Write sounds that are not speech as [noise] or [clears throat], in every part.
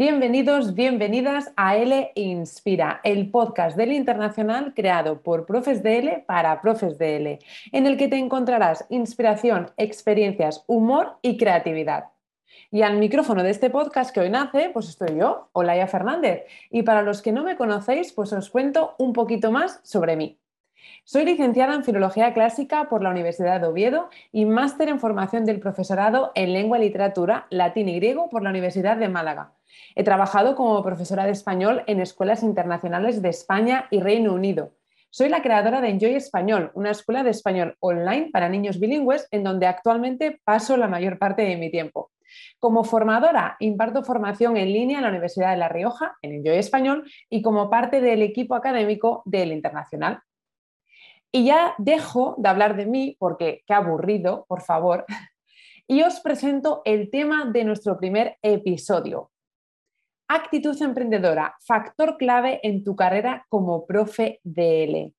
Bienvenidos, bienvenidas a L Inspira, el podcast del internacional creado por Profes de L para Profes de L, en el que te encontrarás inspiración, experiencias, humor y creatividad. Y al micrófono de este podcast que hoy nace, pues estoy yo, Olaya Fernández. Y para los que no me conocéis, pues os cuento un poquito más sobre mí. Soy licenciada en Filología Clásica por la Universidad de Oviedo y máster en formación del profesorado en Lengua y Literatura, Latín y Griego por la Universidad de Málaga. He trabajado como profesora de español en escuelas internacionales de España y Reino Unido. Soy la creadora de Enjoy Español, una escuela de español online para niños bilingües en donde actualmente paso la mayor parte de mi tiempo. Como formadora, imparto formación en línea en la Universidad de La Rioja, en Enjoy Español, y como parte del equipo académico del Internacional. Y ya dejo de hablar de mí, porque qué aburrido, por favor, [laughs] y os presento el tema de nuestro primer episodio. Actitud emprendedora, factor clave en tu carrera como profe DL.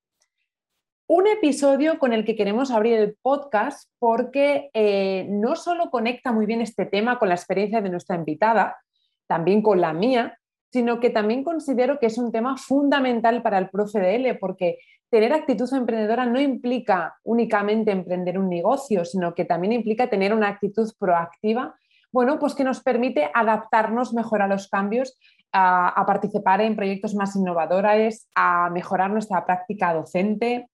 Un episodio con el que queremos abrir el podcast porque eh, no solo conecta muy bien este tema con la experiencia de nuestra invitada, también con la mía, sino que también considero que es un tema fundamental para el profe DL porque tener actitud emprendedora no implica únicamente emprender un negocio, sino que también implica tener una actitud proactiva, bueno, pues que nos permite adaptarnos mejor a los cambios, a, participar en proyectos más innovadores, a mejorar nuestra práctica docente.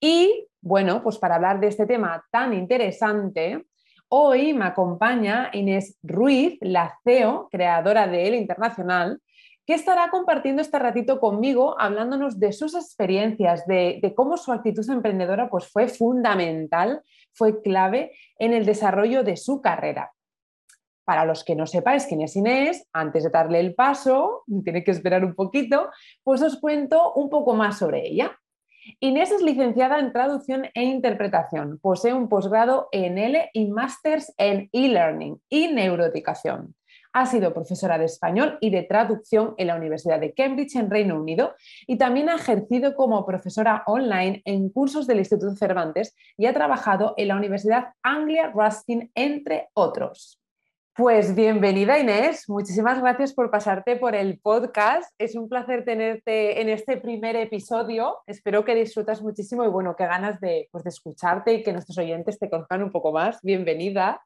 Y bueno, pues para hablar de este tema tan interesante, hoy me acompaña Inés Ruiz, la CEO, creadora de El Internacional, que estará compartiendo este ratito conmigo, hablándonos de sus experiencias, de, cómo su actitud emprendedora pues, fue fundamental, fue clave en el desarrollo de su carrera. Para los que no sepáis quién es Inés, antes de darle el paso, tiene que esperar un poquito, pues os cuento un poco más sobre ella. Inés es licenciada en traducción e interpretación, posee un posgrado en L y másters en e-learning y neuroeducación. Ha sido profesora de español y de traducción en la Universidad de Cambridge en Reino Unido y también ha ejercido como profesora online en cursos del Instituto Cervantes y ha trabajado en la Universidad Anglia Ruskin, entre otros. Pues bienvenida Inés, muchísimas gracias por pasarte por el podcast. Es un placer tenerte en este primer episodio. Espero que disfrutas muchísimo y bueno, qué ganas de, pues, de escucharte y que nuestros oyentes te conozcan un poco más. Bienvenida.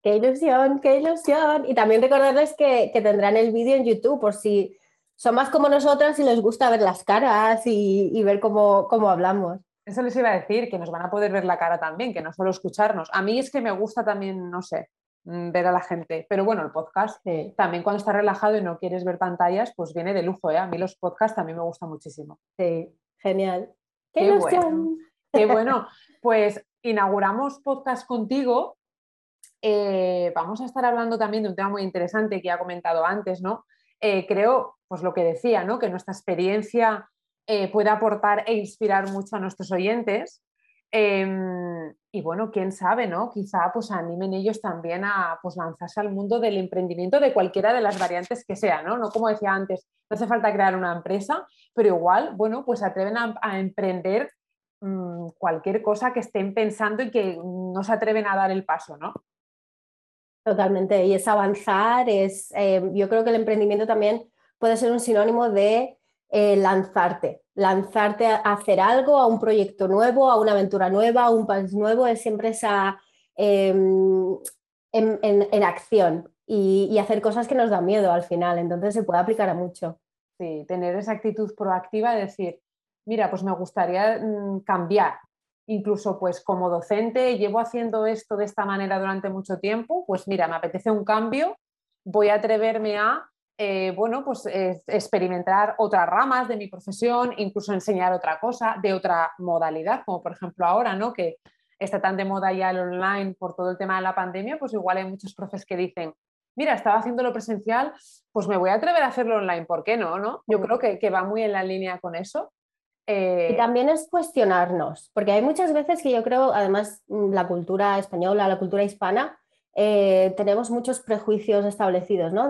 Qué ilusión, qué ilusión. Y también recordarles que, tendrán el vídeo en YouTube por si son más como nosotras y les gusta ver las caras y, ver cómo, cómo, hablamos. Eso les iba a decir, que nos van a poder ver la cara también, que no solo escucharnos. A mí es que me gusta también, no sé, ver a la gente. Pero bueno, el podcast también cuando estás relajado y no quieres ver pantallas, pues viene de lujo. ¿eh? A mí los podcasts también me gustan muchísimo. Sí, genial. ¡Qué, ilusión! Qué bueno. Pues inauguramos podcast contigo eh, vamos a estar hablando también de un tema muy interesante que ha comentado antes, ¿no? Eh, creo, pues lo que decía, ¿no? Que nuestra experiencia eh, puede aportar e inspirar mucho a nuestros oyentes. Em, y bueno, quién sabe, ¿no? Quizá pues animen ellos también a pues, lanzarse al mundo del emprendimiento de cualquiera de las variantes que sea, ¿no? No como decía antes, no hace falta crear una empresa, pero igual, bueno, pues atreven a, emprender mm, cualquier cosa que estén pensando y que no se atreven a dar el paso, ¿no? Totalmente, y es avanzar, es, eh, yo creo que el emprendimiento también puede ser un sinónimo de eh, lanzarte, lanzarte a hacer algo, a un proyecto nuevo, a una aventura nueva, a un país nuevo, es siempre esa em, en, acción y, hacer cosas que nos dan miedo al final, entonces se puede aplicar a mucho. Sí, tener esa actitud proactiva de decir, mira, pues me gustaría mm, cambiar, incluso pues como docente llevo haciendo esto de esta manera durante mucho tiempo, pues mira, me apetece un cambio, voy a atreverme a, eh, bueno, pues experimentar otras ramas de mi profesión, incluso enseñar otra cosa de otra modalidad, como por ejemplo ahora, ¿no? Que está tan de moda ya el online por todo el tema de la pandemia, pues igual hay muchos profes que dicen, mira, estaba haciéndolo presencial, pues me voy a atrever a hacerlo online, ¿por qué no? no? Yo creo que, que va muy en la línea con eso. Y eh, también es cuestionarnos, porque hay muchas veces que yo creo, además, la cultura española, la cultura hispana, eh, tenemos muchos prejuicios establecidos, ¿no?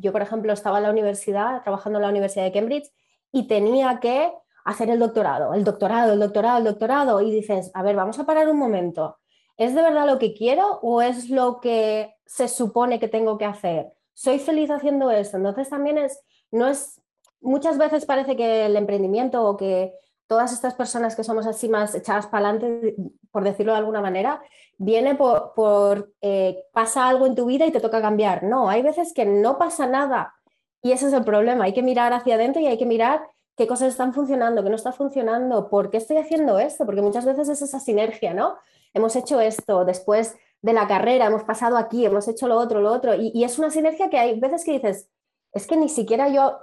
yo, por ejemplo, estaba en la universidad, trabajando en la Universidad de Cambridge, y tenía que hacer el doctorado, el doctorado, el doctorado, el doctorado, y dices, a ver, vamos a parar un momento, ¿es de verdad lo que quiero o es lo que se supone que tengo que hacer? soy feliz haciendo esto. Entonces también es, no es, muchas veces parece que el emprendimiento o que todas estas personas que somos así más echadas para adelante, por decirlo de alguna manera, viene por, eh, pasa algo en tu vida y te toca cambiar. No, hay veces que no pasa nada y ese es el problema. Hay que mirar hacia adentro y hay que mirar qué cosas están funcionando, qué no está funcionando, por qué estoy haciendo esto, porque muchas veces es esa sinergia, ¿no? Hemos hecho esto, después de la carrera hemos pasado aquí, hemos hecho lo otro, lo otro, y, es una sinergia que hay veces que dices, es que ni siquiera yo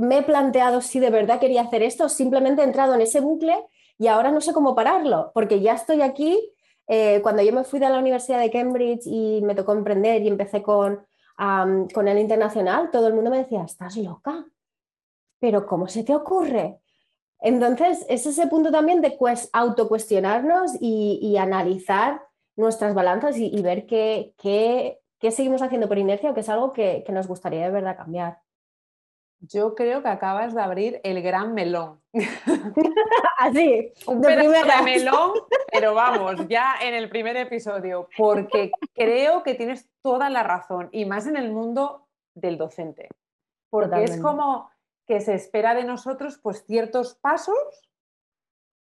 me he planteado si de verdad quería hacer esto, simplemente he entrado en ese bucle y ahora no sé cómo pararlo, porque ya estoy aquí. Eh, cuando yo me fui de la Universidad de Cambridge y me tocó emprender y empecé con, el internacional, todo el mundo me decía, estás loca, pero ¿cómo se te ocurre? Entonces, es ese punto también de autocuestionarnos y, y analizar nuestras balanzas y, ver qué, qué, seguimos haciendo por inercia o qué es algo que, nos gustaría de verdad cambiar. Yo creo que acabas de abrir el gran melón. [laughs] Así, un de melón, pero vamos, ya en el primer episodio, porque creo que tienes toda la razón, y más en el mundo del docente. Porque es como que se espera de nosotros pues ciertos pasos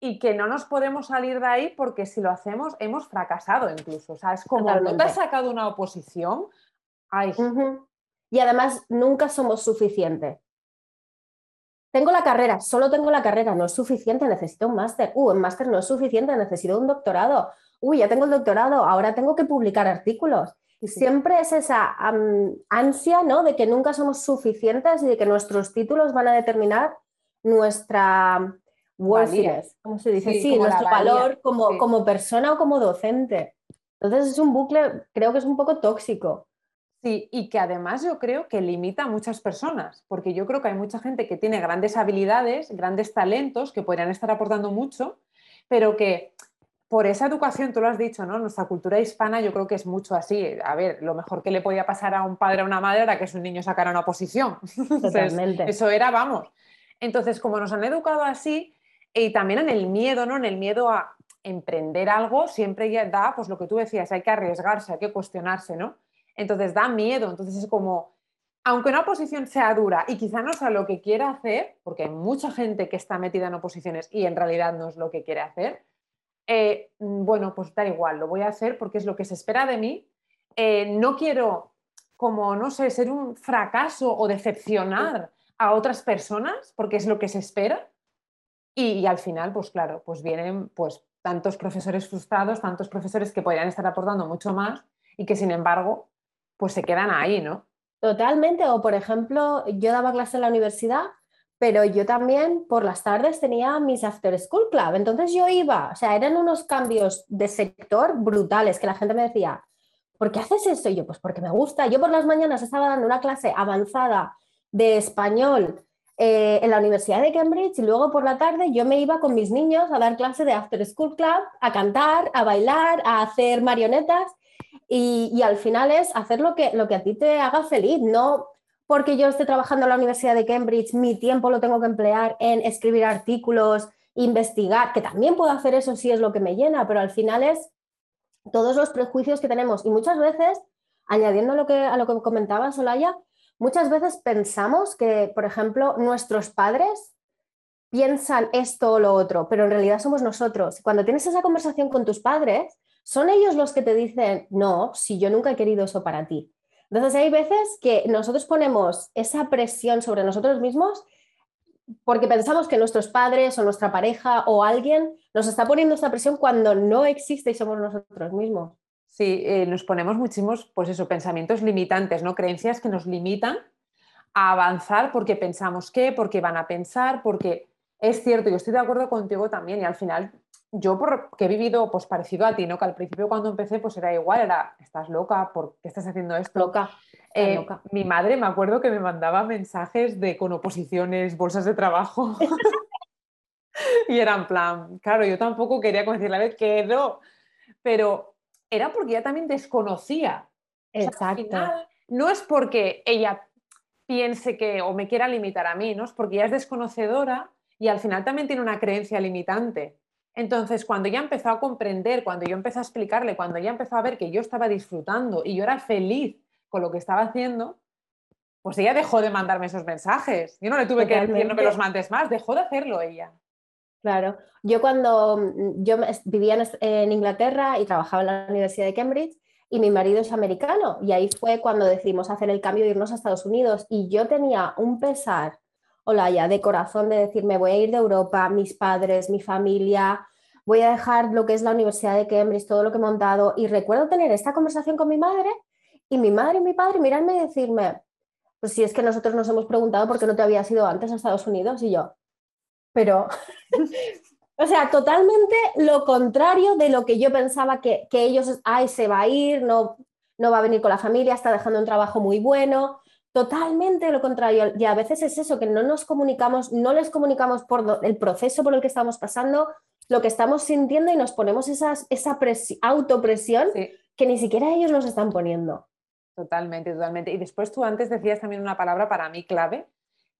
y que no nos podemos salir de ahí porque si lo hacemos hemos fracasado incluso. O sea, es como, ¿no te has sacado una oposición? Ay. Y además nunca somos suficientes. Tengo la carrera, solo tengo la carrera, no es suficiente, necesito un máster. Uh, un máster no es suficiente, necesito un doctorado. Uy, ya tengo el doctorado, ahora tengo que publicar artículos. Siempre es esa ansia ¿no? de que nunca somos suficientes y de que nuestros títulos van a determinar nuestra worthiness, ¿cómo se dice? Sí, nuestro valor como, como persona o como docente. Entonces es un bucle, creo que es un poco tóxico. Sí, y que además yo creo que limita a muchas personas, porque yo creo que hay mucha gente que tiene grandes habilidades, grandes talentos, que podrían estar aportando mucho, pero que por esa educación, tú lo has dicho, ¿no? Nuestra cultura hispana yo creo que es mucho así. A ver, lo mejor que le podía pasar a un padre o a una madre era que su niño sacara una posición. [laughs] Totalmente. eso era, vamos. Entonces, como nos han educado así, y también en el miedo, ¿no? En el miedo a emprender algo, siempre da, pues lo que tú decías, hay que arriesgarse, hay que cuestionarse, ¿no? Entonces da miedo, entonces es como, aunque una oposición sea dura y quizá no sea lo que quiera hacer, porque hay mucha gente que está metida en oposiciones y en realidad no es lo que quiere hacer, eh, mm, bueno, pues da igual, lo voy a hacer porque es lo que se espera de mí. Eh, no quiero, como, no sé, ser un fracaso o decepcionar a otras personas porque es lo que se espera. Y, al final, pues claro, pues vienen pues tantos profesores frustrados, tantos profesores que podrían estar aportando mucho más y que sin embargo, pues se quedan ahí, ¿no? Totalmente. O por ejemplo, yo daba clase en la universidad pero yo también por las tardes tenía mis After School Club. Entonces yo iba, o sea, eran unos cambios de sector brutales que la gente me decía, ¿por qué haces esto? Y yo, pues porque me gusta. Yo por las mañanas estaba dando una clase avanzada de español eh, en la Universidad de Cambridge y luego por la tarde yo me iba con mis niños a dar clase de After School Club, a cantar, a bailar, a hacer marionetas y, al final es hacer lo que, lo que a ti te haga feliz, no porque yo esté trabajando en la Universidad de Cambridge, mi tiempo lo tengo que emplear en escribir artículos, investigar, que también puedo hacer eso si es lo que me llena, pero al final es todos los prejuicios que tenemos y muchas veces, añadiendo lo que, a lo que comentaba Solaya, muchas veces pensamos que, por ejemplo, nuestros padres piensan esto o lo otro, pero en realidad somos nosotros. Cuando tienes esa conversación con tus padres, son ellos los que te dicen, no, si yo nunca he querido eso para ti. Entonces hay veces que nosotros ponemos esa presión sobre nosotros mismos porque pensamos que nuestros padres o nuestra pareja o alguien nos está poniendo esa presión cuando no existe y somos nosotros mismos. Sí, eh, nos ponemos muchísimos, pues eso, pensamientos limitantes, ¿no? Creencias que nos limitan a avanzar porque pensamos que, porque van a pensar, porque es cierto, yo estoy de acuerdo contigo también y al final yo porque he vivido pues parecido a ti, ¿no? Que al principio cuando empecé pues era igual, era, estás loca, ¿por qué estás haciendo esto? Loca. Eh, mi madre me acuerdo que me mandaba mensajes de con oposiciones, bolsas de trabajo. [laughs] y era en plan, claro, yo tampoco quería decirle, a ver, que no, pero era porque ella también desconocía. Exacto. no es porque ella piense que o me quiera limitar a mí, ¿no? Es porque ella es desconocedora y al final también tiene una creencia limitante. Entonces, cuando ya empezó a comprender, cuando yo empecé a explicarle, cuando ya empezó a ver que yo estaba disfrutando y yo era feliz con lo que estaba haciendo, pues ella dejó de mandarme esos mensajes. Yo no le tuve que decir no me los mandes más, dejó de hacerlo ella. Claro, yo cuando mm, yo vivía en Inglaterra y trabajaba en la Universidad de Cambridge y mi marido es americano y ahí fue cuando decidimos hacer el cambio de irnos a Estados Unidos y yo tenía un pesar, hola ya, de corazón de decirme voy a ir de Europa, mis padres, mi familia, voy a dejar lo que es la Universidad de Cambridge, todo lo que he montado y recuerdo tener esta conversación con mi madre y mi madre y mi padre mirarme y decirme, pues si es que nosotros nos hemos preguntado por qué no te habías ido antes a Estados Unidos y yo, pero, [laughs] o sea, totalmente lo contrario de lo que yo pensaba que, ellos, ay, se va a ir, no, no va a venir con la familia, está dejando un trabajo muy bueno, totalmente lo contrario. Y a veces es eso, que no nos comunicamos, no les comunicamos por el proceso por el que estamos pasando, lo que estamos sintiendo y nos ponemos esas, esa autopresión que ni siquiera ellos nos están poniendo. Totalmente, totalmente. Y después tú antes decías también una palabra para mí clave,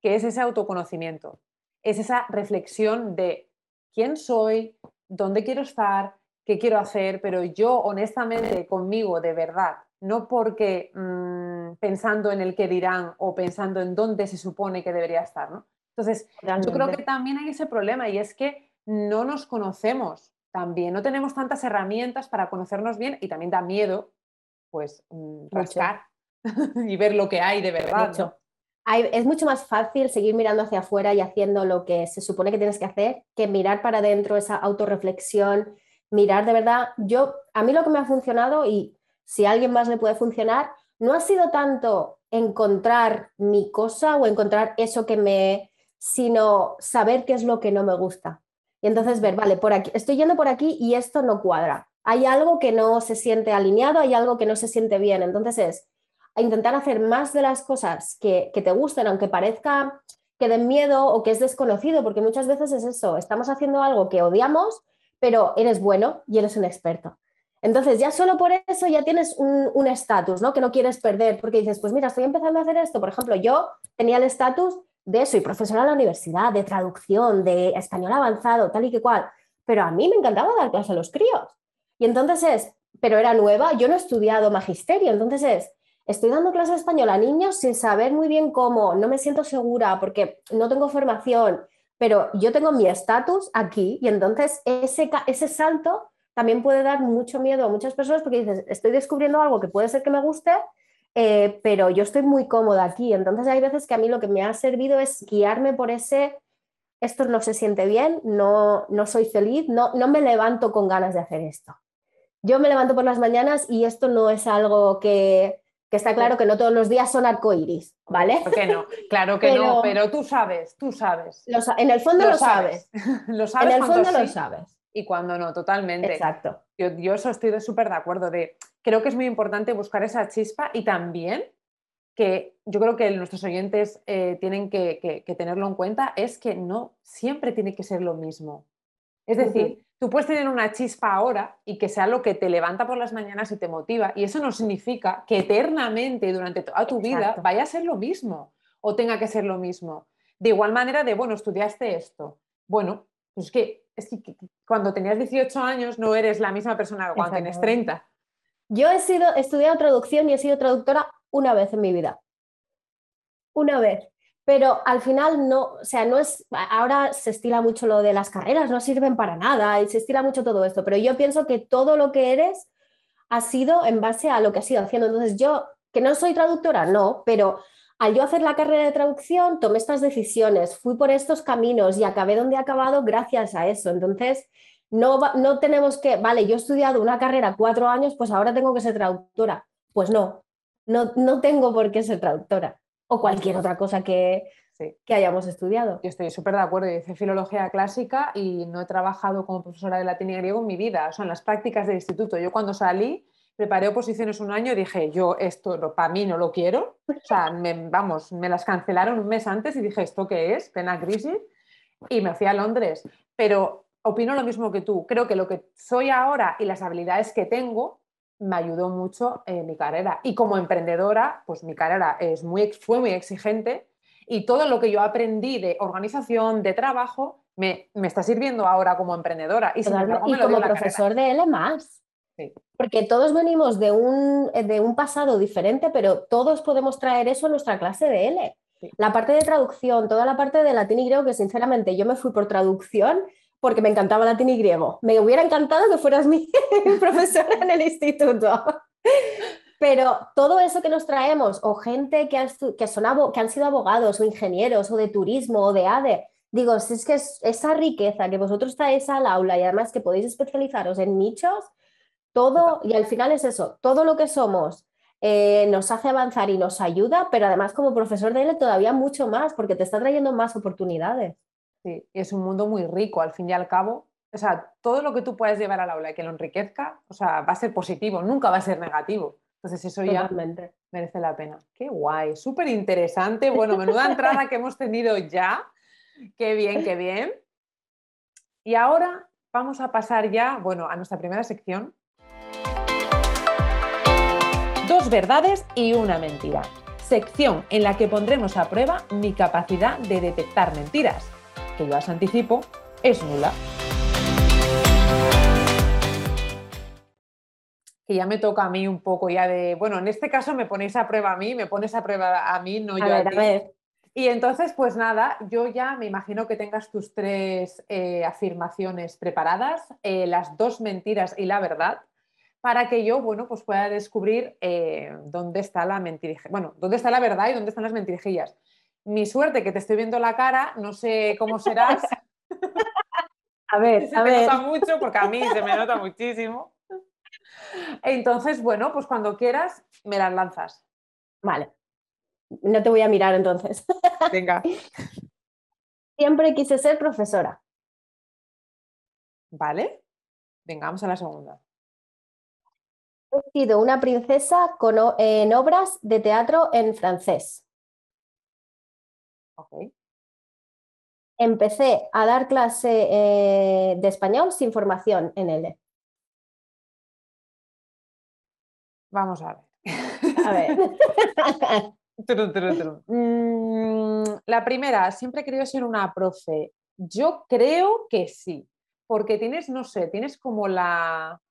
que es ese autoconocimiento es esa reflexión de quién soy, dónde quiero estar, qué quiero hacer, pero yo honestamente conmigo de verdad, no porque mm, pensando en el que dirán o pensando en dónde se supone que debería estar, ¿no? Entonces, yo creo que también hay ese problema y es que no nos conocemos. También, no tenemos tantas herramientas para conocernos bien y también da miedo, pues, mm, rascar [laughs] y ver lo que hay de verdad es mucho más fácil seguir mirando hacia afuera y haciendo lo que se supone que tienes que hacer que mirar para adentro esa autorreflexión, mirar de verdad. Yo, a mí lo que me ha funcionado y si a alguien más le puede funcionar, no ha sido tanto encontrar mi cosa o encontrar eso que me, sino saber qué es lo que no me gusta. Y entonces ver, vale, por aquí, estoy yendo por aquí y esto no cuadra. Hay algo que no se siente alineado, hay algo que no se siente bien. Entonces es, intentar hacer más de las cosas que, te gusten, aunque parezca que den miedo o que es desconocido, porque muchas veces es eso, estamos haciendo algo que odiamos, pero eres bueno y eres un experto. Entonces, ya solo por eso ya tienes un estatus, ¿no? Que no quieres perder, porque dices, pues mira, estoy empezando a hacer esto. Por ejemplo, yo tenía el estatus de soy profesora en la universidad, de traducción, de español avanzado, tal y que cual, pero a mí me encantaba dar clase a los críos. Y entonces es, pero era nueva, yo no he estudiado magisterio, entonces es, estoy dando clases de español a niños sin saber muy bien cómo, no me siento segura porque no tengo formación, pero yo tengo mi estatus aquí y entonces ese, ese salto también puede dar mucho miedo a muchas personas porque dices, estoy descubriendo algo que puede ser que me guste, eh, pero yo estoy muy cómoda aquí. Entonces hay veces que a mí lo que me ha servido es guiarme por ese, esto no se siente bien, no, no soy feliz, no, no me levanto con ganas de hacer esto. Yo me levanto por las mañanas y esto no es algo que, que está claro que no todos los días son arcoíris, ¿vale? ¿Por qué no? Claro que no, pero tú sabes, tú sabes. en el fondo lo, sabes. lo sabes. [laughs] En el fondo lo sabes. Y cuando no, totalmente. Exacto. Yo, yo eso estoy súper de acuerdo. De, creo que es muy importante buscar esa chispa y también que yo creo que nuestros oyentes eh, tienen que, tenerlo en cuenta es que no siempre tiene que ser lo mismo. Es decir, Tú puedes tener una chispa ahora y que sea lo que te levanta por las mañanas y te motiva. Y eso no significa que eternamente durante toda tu vida vaya a ser lo mismo o tenga que ser lo mismo. De igual manera de, bueno, estudiaste esto. Bueno, pues es que, es que cuando tenías 18 años no eres la misma persona que cuando tienes 30. Yo he sido, he estudiado traducción y he sido traductora una vez en mi vida. Una vez pero al final no, o sea, no es, ahora se estila mucho lo de las carreras, no sirven para nada y se estila mucho todo esto, pero yo pienso que todo lo que eres ha sido en base a lo que has ido haciendo. Entonces yo, que no soy traductora, no, pero al yo hacer la carrera de traducción tomé estas decisiones, fui por estos caminos y acabé donde he acabado gracias a eso. Entonces, no, no tenemos que, vale, yo he estudiado una carrera cuatro años, pues ahora tengo que ser traductora. Pues no, no, no tengo por qué ser traductora o cualquier otra cosa que, que hayamos estudiado. Yo estoy súper de acuerdo. Yo hice filología clásica y no he trabajado como profesora de latín y griego en mi vida. O sea, en las prácticas del instituto. Yo cuando salí, preparé oposiciones un año y dije, yo esto para mí no lo quiero. O sea, me, vamos, me las cancelaron un mes antes y dije, ¿esto qué es? Pena crisis. Y me fui a Londres. Pero opino lo mismo que tú. Creo que lo que soy ahora y las habilidades que tengo me ayudó mucho en mi carrera. Y como emprendedora, pues mi carrera es muy, fue muy exigente y todo lo que yo aprendí de organización, de trabajo, me, está sirviendo ahora como emprendedora. Y, como profesor de L más. Porque todos venimos de un, de un pasado diferente, pero todos podemos traer eso a nuestra clase de L. La parte de traducción, toda la parte de latín y griego, que sinceramente yo me fui por traducción porque me encantaba latín y griego. Me hubiera encantado que fueras [laughs] mi profesora en el instituto. Pero todo eso que nos traemos, o gente que han, que, son, que han sido abogados o ingenieros o de turismo o de ADE, digo, si es que esa riqueza que vosotros traéis al aula y además que podéis especializaros en nichos, todo, y al final es eso, todo lo que somos eh, nos hace avanzar y nos ayuda, pero además como profesor de él todavía mucho más, porque te está trayendo más oportunidades. Sí, es un mundo muy rico, al fin y al cabo. O sea, todo lo que tú puedes llevar al aula y que lo enriquezca, o sea, va a ser positivo, nunca va a ser negativo. Entonces eso ya merece la pena. Qué guay, súper interesante. Bueno, menuda [laughs] entrada que hemos tenido ya. Qué bien, qué bien. Y ahora vamos a pasar ya, bueno, a nuestra primera sección, Dos verdades y una mentira. Sección en la que pondremos a prueba mi capacidad de detectar mentiras, que yo os anticipo es nula. Que ya me toca a mí un poco ya de, bueno, en este caso me ponéis a prueba a mí, me pones a prueba a mí, no yo a, ti. Y entonces, pues nada, yo ya me imagino que tengas tus tres eh, afirmaciones preparadas, eh, las dos mentiras y la verdad para que yo, bueno, pues pueda descubrir eh, dónde está la mentirijilla, bueno, dónde está la verdad y dónde están las mentirijillas. Mi suerte que te estoy viendo la cara, no sé cómo serás. [laughs] a ver, [laughs] se me nota mucho porque a mí se me nota muchísimo. Entonces, bueno, pues cuando quieras me las lanzas. Vale. No te voy a mirar entonces. [laughs] Venga. Siempre quise ser profesora. Vale. Venga, vamos a la segunda he sido una princesa en obras de teatro en francés. Empecé a dar clase eh, de español sin formación en L. Vamos a ver. A ver. [laughs] Mm, la primera, siempre he querido ser una profe. Yo creo que sí, porque tienes, no sé, tienes como la,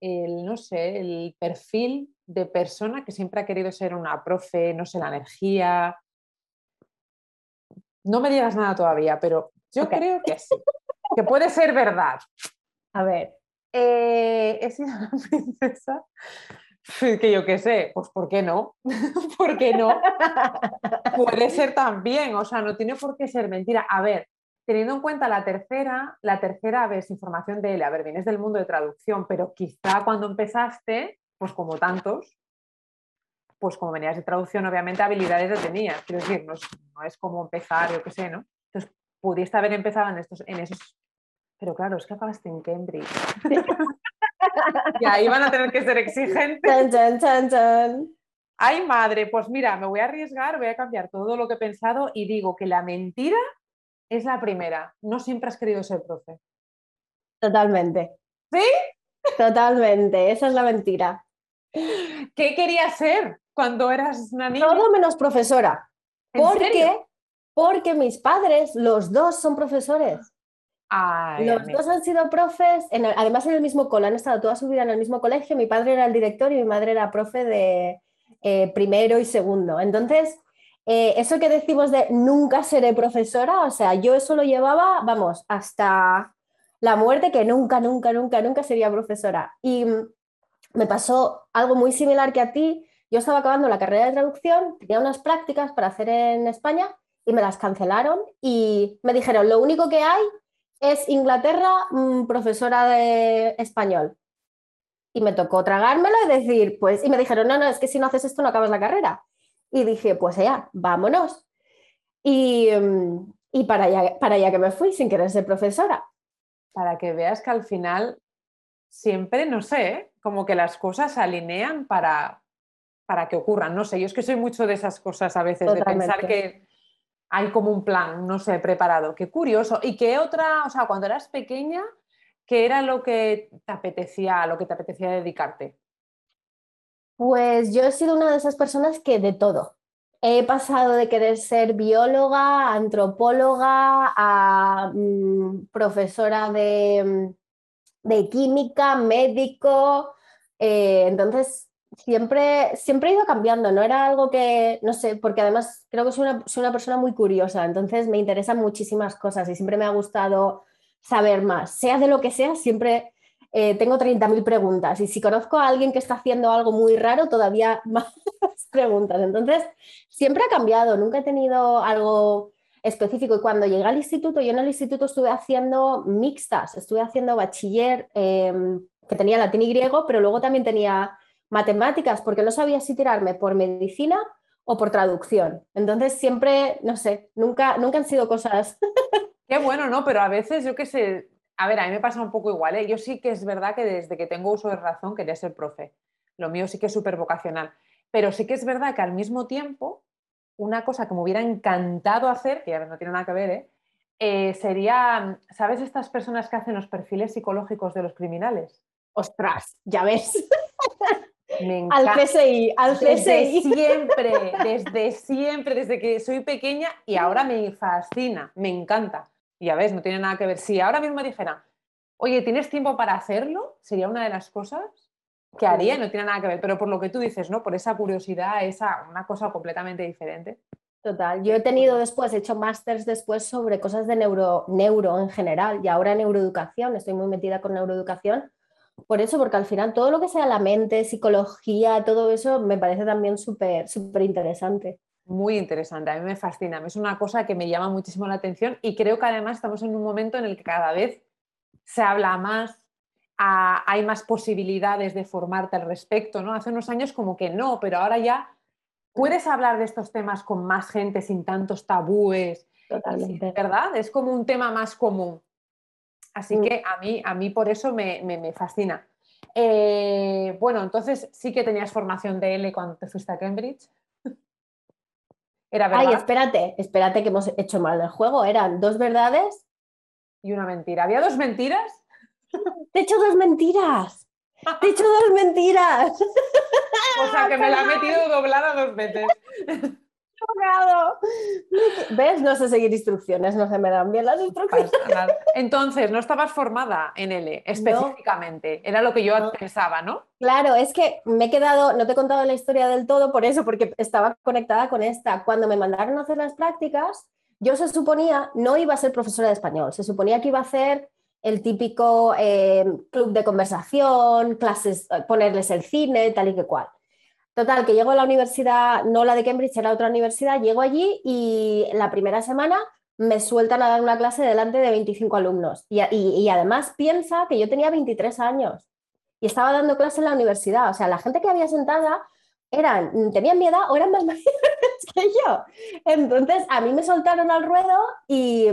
el, no sé, el perfil de persona que siempre ha querido ser una profe, no sé, la energía. No me digas nada todavía, pero yo creo que sí, que puede ser verdad. A ver. Eh, he sido una [laughs] princesa que yo qué sé, pues ¿por qué no? [laughs] ¿Por qué no? [laughs] Puede ser también, o sea, no tiene por qué ser mentira. A ver, teniendo en cuenta la tercera, la tercera ves información de él, a ver, vienes del mundo de traducción, pero quizá cuando empezaste, pues como tantos, pues como venías de traducción, obviamente habilidades ya tenías, quiero decir, no es, como empezar, yo qué sé, ¿no? Entonces, pudiste haber empezado en, estos, en esos, pero claro, es que acabaste en Cambridge. [laughs] y ahí van a tener que ser exigentes. Ay, madre, pues mira, me voy a arriesgar, voy a cambiar todo lo que he pensado y digo que la mentira es la primera. No siempre has querido ser profe. Totalmente. ¿Sí? Totalmente, esa es la mentira. ¿Qué querías ser cuando eras una niña? Todo menos profesora. ¿Por qué? Porque mis padres, los dos son profesores. los dos han sido profes, además en el mismo cole, han estado toda su vida en el mismo colegio. Mi padre era el director y mi madre era profe de eh, primero y segundo. Entonces, eh, eso que decimos de nunca seré profesora, o sea, yo eso lo llevaba, vamos, hasta la muerte, que nunca, nunca, nunca, nunca sería profesora. Y me pasó algo muy similar que a ti. Yo estaba acabando la carrera de traducción, tenía unas prácticas para hacer en España y me las cancelaron y me dijeron, lo único que hay es Inglaterra, mm, profesora de español. Y me tocó tragármelo y decir, pues, y me dijeron, no, no, es que si no haces esto no acabas la carrera. Y dije, pues ya, vámonos. Y, mm, y para, allá, para allá que me fui sin querer ser profesora. Para que veas que al final siempre, no sé, como que las cosas se alinean para, para que ocurran. No sé, yo es que soy mucho de esas cosas a veces, de pensar que hay como un plan, no sé, preparado. Qué curioso. ¿Y qué otra, o sea, cuando eras pequeña, qué era lo que te apetecía, lo que te apetecía dedicarte? Pues yo he sido una de esas personas que de todo. He pasado de querer ser bióloga, antropóloga, a mm, profesora de, de química, médico. Eh, entonces, siempre, siempre he ido cambiando, no era algo que, no sé, porque además creo que soy una, soy una persona muy curiosa, entonces me interesan muchísimas cosas y siempre me ha gustado saber más, sea de lo que sea, siempre eh, tengo 30.000 preguntas y si conozco a alguien que está haciendo algo muy raro, todavía [laughs] más preguntas. Entonces, siempre ha cambiado, nunca he tenido algo específico. Y cuando llegué al instituto, yo en el instituto estuve haciendo mixtas, estuve haciendo bachiller em, que tenía latín y griego, pero luego también tenía matemáticas, porque no sabía si tirarme por medicina o por traducción. Entonces siempre, no sé, nunca, nunca han sido cosas. Qué bueno, ¿no? Pero a veces yo qué sé, a ver, a mí me pasa un poco igual, ¿eh? Yo sí que es verdad que desde que tengo uso de razón quería ser profe. Lo mío sí que es súper vocacional. Pero sí que es verdad que al mismo tiempo, una cosa que me hubiera encantado hacer, que ya no tiene nada que ver, ¿eh? Eh, sería, ¿sabes estas personas que hacen los perfiles psicológicos de los criminales? Ostras, ya ves. [laughs] Me al PSI, al Desde PSI. [laughs] siempre, desde siempre, desde que soy pequeña y ahora me fascina, me encanta. Y ya ves, no tiene nada que ver. Si ahora mismo dijera, oye, ¿tienes tiempo para hacerlo? Sería una de las cosas que haría, no tiene nada que ver. Pero por lo que tú dices, ¿no? Por esa curiosidad, esa, una cosa completamente diferente. Total, yo he tenido después, he hecho másters después sobre cosas de neuro, neuro en general y ahora neuroeducación, estoy muy metida con neuroeducación. Por eso, porque al final todo lo que sea la mente, psicología, todo eso me parece también súper, súper interesante. Muy interesante, a mí me fascina, es una cosa que me llama muchísimo la atención y creo que además estamos en un momento en el que cada vez se habla más, a- hay más posibilidades de formarte al respecto, ¿no? Hace unos años como que no, pero ahora ya puedes hablar de estos temas con más gente sin tantos tabúes, Totalmente. ¿verdad? Es como un tema más común. Así Mm. que a mí, a mí por eso me, me- me fascina. Eh, bueno, entonces sí que tenías formación de L cuando te fuiste a Cambridge. Era Ay, verdad espérate, espérate que hemos hecho mal el juego. Eran dos verdades. y una mentira. ¿Había dos mentiras? [laughs] Te he hecho dos mentiras. Te he hecho dos mentiras. [laughs] O sea que me la he metido [laughs] doblada dos veces. ¿Ves? No sé seguir instrucciones, no se me dan bien las instrucciones. Pasa nada. Entonces, no estabas formada en L específicamente. Era lo que yo No. pensaba, ¿no? Claro, es que me he quedado, no te he contado la historia del todo por eso, porque estaba conectada con esta. Cuando me mandaron a hacer las prácticas, yo se suponía, no iba a ser profesora de español, se suponía que iba a hacer el típico eh, club de conversación, clases, eh, ponerles el cine, tal y que cual. Total, que llego a la universidad, no la de Cambridge, era otra universidad, llego allí y la primera semana me sueltan a dar una clase delante de 25 alumnos. Y, además piensa que yo tenía 23 años y estaba dando clase en la universidad. O sea, la gente que había sentada eran, tenían mi edad o eran más [laughs] mayores que yo. Entonces, a mí me soltaron al ruedo y,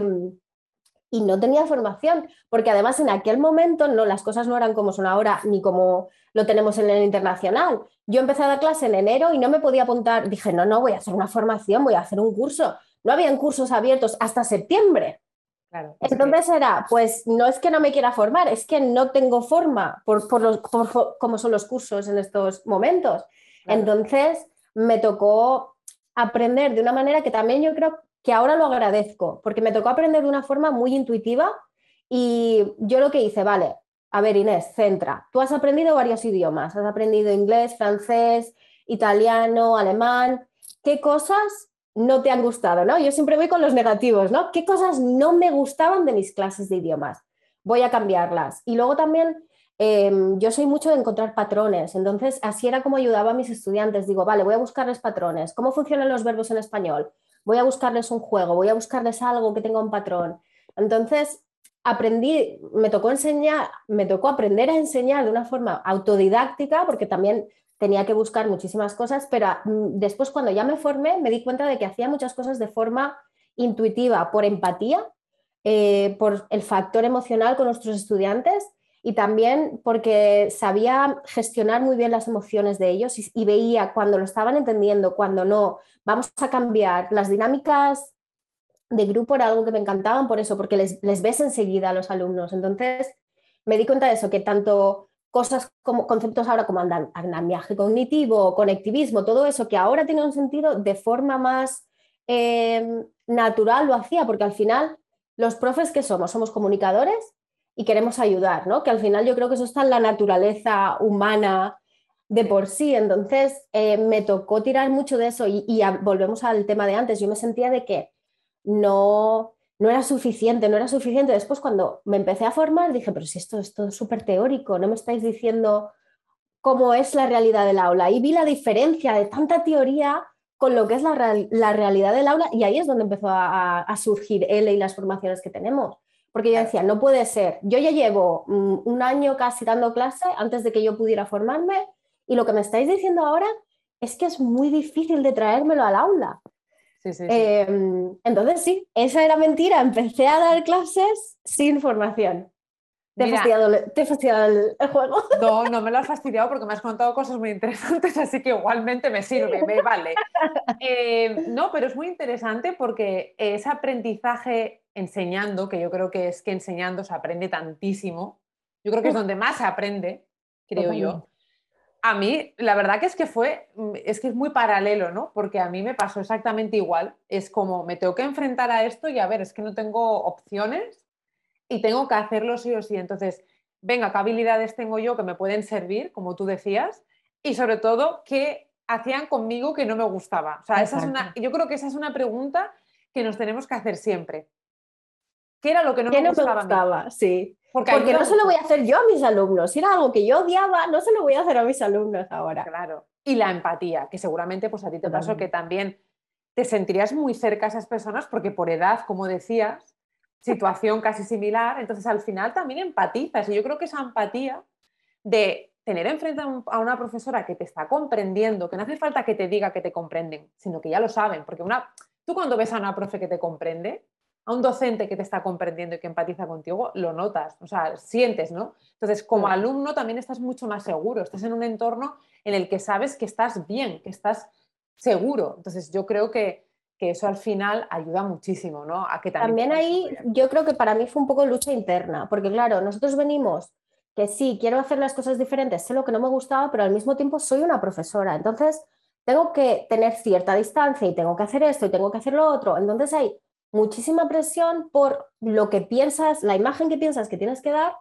y no tenía formación, porque además en aquel momento no, las cosas no eran como son ahora ni como lo tenemos en el internacional. Yo empecé a dar clase en enero y no me podía apuntar. Dije, no, no, voy a hacer una formación, voy a hacer un curso. No habían cursos abiertos hasta septiembre. Claro. es que- Entonces era, pues no es que no me quiera formar, es que no tengo forma por, por los, por cómo son los cursos en estos momentos. Claro. Entonces me tocó aprender de una manera que también yo creo que ahora lo agradezco, porque me tocó aprender de una forma muy intuitiva y yo lo que hice, vale, a ver Inés, centra, tú has aprendido varios idiomas, has aprendido inglés, francés, italiano, alemán, ¿qué cosas no te han gustado, ¿no? Yo siempre voy con los negativos, ¿no? ¿Qué cosas no me gustaban de mis clases de idiomas? Voy a cambiarlas. Y luego también eh, yo soy mucho de encontrar patrones, entonces así era como ayudaba a mis estudiantes. Digo, vale, voy a buscarles patrones. ¿Cómo funcionan los verbos en español? Voy a buscarles un juego, voy a buscarles algo que tenga un patrón. Entonces aprendí, me tocó enseñar, me tocó aprender a enseñar de una forma autodidáctica, porque también tenía que buscar muchísimas cosas, pero mm, después cuando ya me formé me di cuenta de que hacía muchas cosas de forma intuitiva, por empatía, eh, por el factor emocional con nuestros estudiantes y también porque sabía gestionar muy bien las emociones de ellos y veía cuando lo estaban entendiendo, cuando no, vamos a cambiar las dinámicas de grupo era algo que me encantaban por eso, porque les, les ves enseguida a los alumnos. Entonces me di cuenta de eso, que tanto cosas como conceptos ahora como andamiaje cognitivo, conectivismo, todo eso que ahora tiene un sentido de forma más eh, natural lo hacía, porque al final los profes que somos, somos comunicadores y queremos ayudar, ¿no? Que al final yo creo que eso está en la naturaleza humana de por sí. Entonces eh, me tocó tirar mucho de eso y, volvemos al tema de antes. Yo me sentía de que no, no era suficiente, no era suficiente. Después cuando me empecé a formar dije, pero si esto es todo súper teórico, no me estáis diciendo cómo es la realidad del aula. Y vi la diferencia de tanta teoría con lo que es la, realidad del aula y ahí es donde empezó a, surgir L y las formaciones que tenemos. Porque yo decía, no puede ser, yo ya llevo mm, un año casi dando clase antes de que yo pudiera formarme y lo que me estáis diciendo ahora es que es muy difícil de traérmelo al aula. Em, entonces sí, esa era mentira. Empecé a dar clases sin formación. ¿Te, he fastidiado, el, juego? [laughs] No, no me lo has fastidiado porque me has contado cosas muy interesantes, así que igualmente me sirve, me vale. [laughs] Eh, no, pero es muy interesante porque ese aprendizaje enseñando, que yo creo que es que enseñando se aprende tantísimo, yo creo que es donde más se aprende, creo yo. A mí, la verdad que es que fue, mm, es que es muy paralelo, ¿no? Porque a mí me pasó exactamente igual. Es como, me tengo que enfrentar a esto y a ver, es que no tengo opciones y tengo que hacerlo sí o sí. Entonces, venga, ¿qué habilidades tengo yo que me pueden servir, como tú decías? Y sobre todo, ¿qué hacían conmigo que no me gustaba? O sea, esa es una, yo creo que esa es una pregunta que nos tenemos que hacer siempre. ¿Qué era lo que no me gustaba? Sí. Porque, no se lo voy a hacer yo a mis alumnos. Si era algo que yo odiaba, no se lo voy a hacer a mis alumnos ahora. Claro. Y la empatía, que seguramente pues a ti te pasó que también te sentirías muy cerca a esas personas porque por edad, como decías, situación casi similar, entonces al final también empatizas. Y yo creo que esa empatía de tener enfrente a una profesora que te está comprendiendo, que no hace falta que te diga que te comprenden, sino que ya lo saben, porque una, tú cuando ves a una profe que te comprende, a un docente que te está comprendiendo y que empatiza contigo, lo notas, o sea, sientes, ¿no? Entonces, como alumno también estás mucho más seguro, estás en un entorno en el que sabes que estás bien, que estás seguro. Entonces, yo creo que, eso al final ayuda muchísimo, ¿no? A que también, también ahí yo creo que para mí fue un poco lucha interna, porque claro, nosotros venimos que sí, quiero hacer las cosas diferentes, sé lo que no me gustaba, pero al mismo tiempo soy una profesora, entonces tengo que tener cierta distancia y tengo que hacer esto y tengo que hacer lo otro. Entonces hay muchísima presión por lo que piensas, la imagen que piensas que tienes que dar.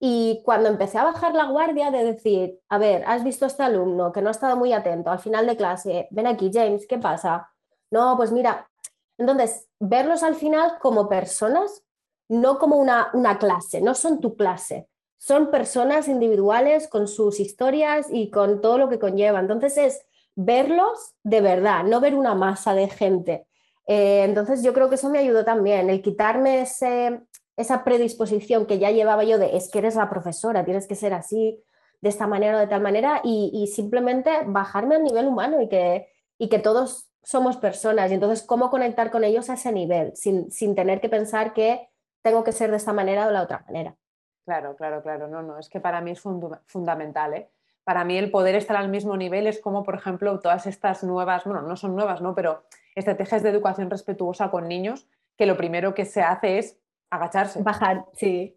Y cuando empecé a bajar la guardia de decir, a ver, has visto a este alumno que no ha estado muy atento al final de clase, ven aquí, James, ¿qué pasa? No, pues mira, entonces, verlos al final como personas, no como una, una clase, no son tu clase, son personas individuales con sus historias y con todo lo que conlleva. Entonces es verlos de verdad, no ver una masa de gente. Eh, entonces yo creo que eso me ayudó también, el quitarme esa predisposición que ya llevaba yo de es que eres la profesora, tienes que ser así, de esta manera o de tal manera, y, simplemente bajarme al nivel humano y que, y que todos somos personas. Y entonces, ¿cómo conectar con ellos a ese nivel sin, sin tener que pensar que tengo que ser de esta manera o de la otra manera? Claro, claro, claro. No, no, es que para mí es fundamental. ¿eh? Para mí el poder estar al mismo nivel es como, por ejemplo, todas estas nuevas, bueno, no son nuevas, ¿no? Pero estrategias de educación respetuosa con niños, que lo primero que se hace es agacharse. Bajar, sí.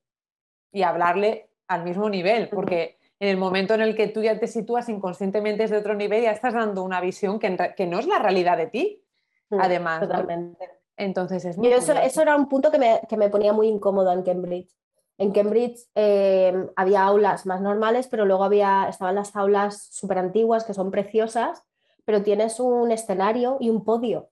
Y hablarle al mismo nivel, porque en el momento en el que tú ya te sitúas inconscientemente desde otro nivel, ya estás dando una visión que, no es la realidad de ti, mm, además. Totalmente. Entonces es muy... eso, eso, era un punto que me, que me, ponía muy incómodo en Cambridge. En Cambridge eh, había aulas más normales, pero luego había, estaban las aulas súper antiguas que son preciosas, pero tienes un escenario y un podio.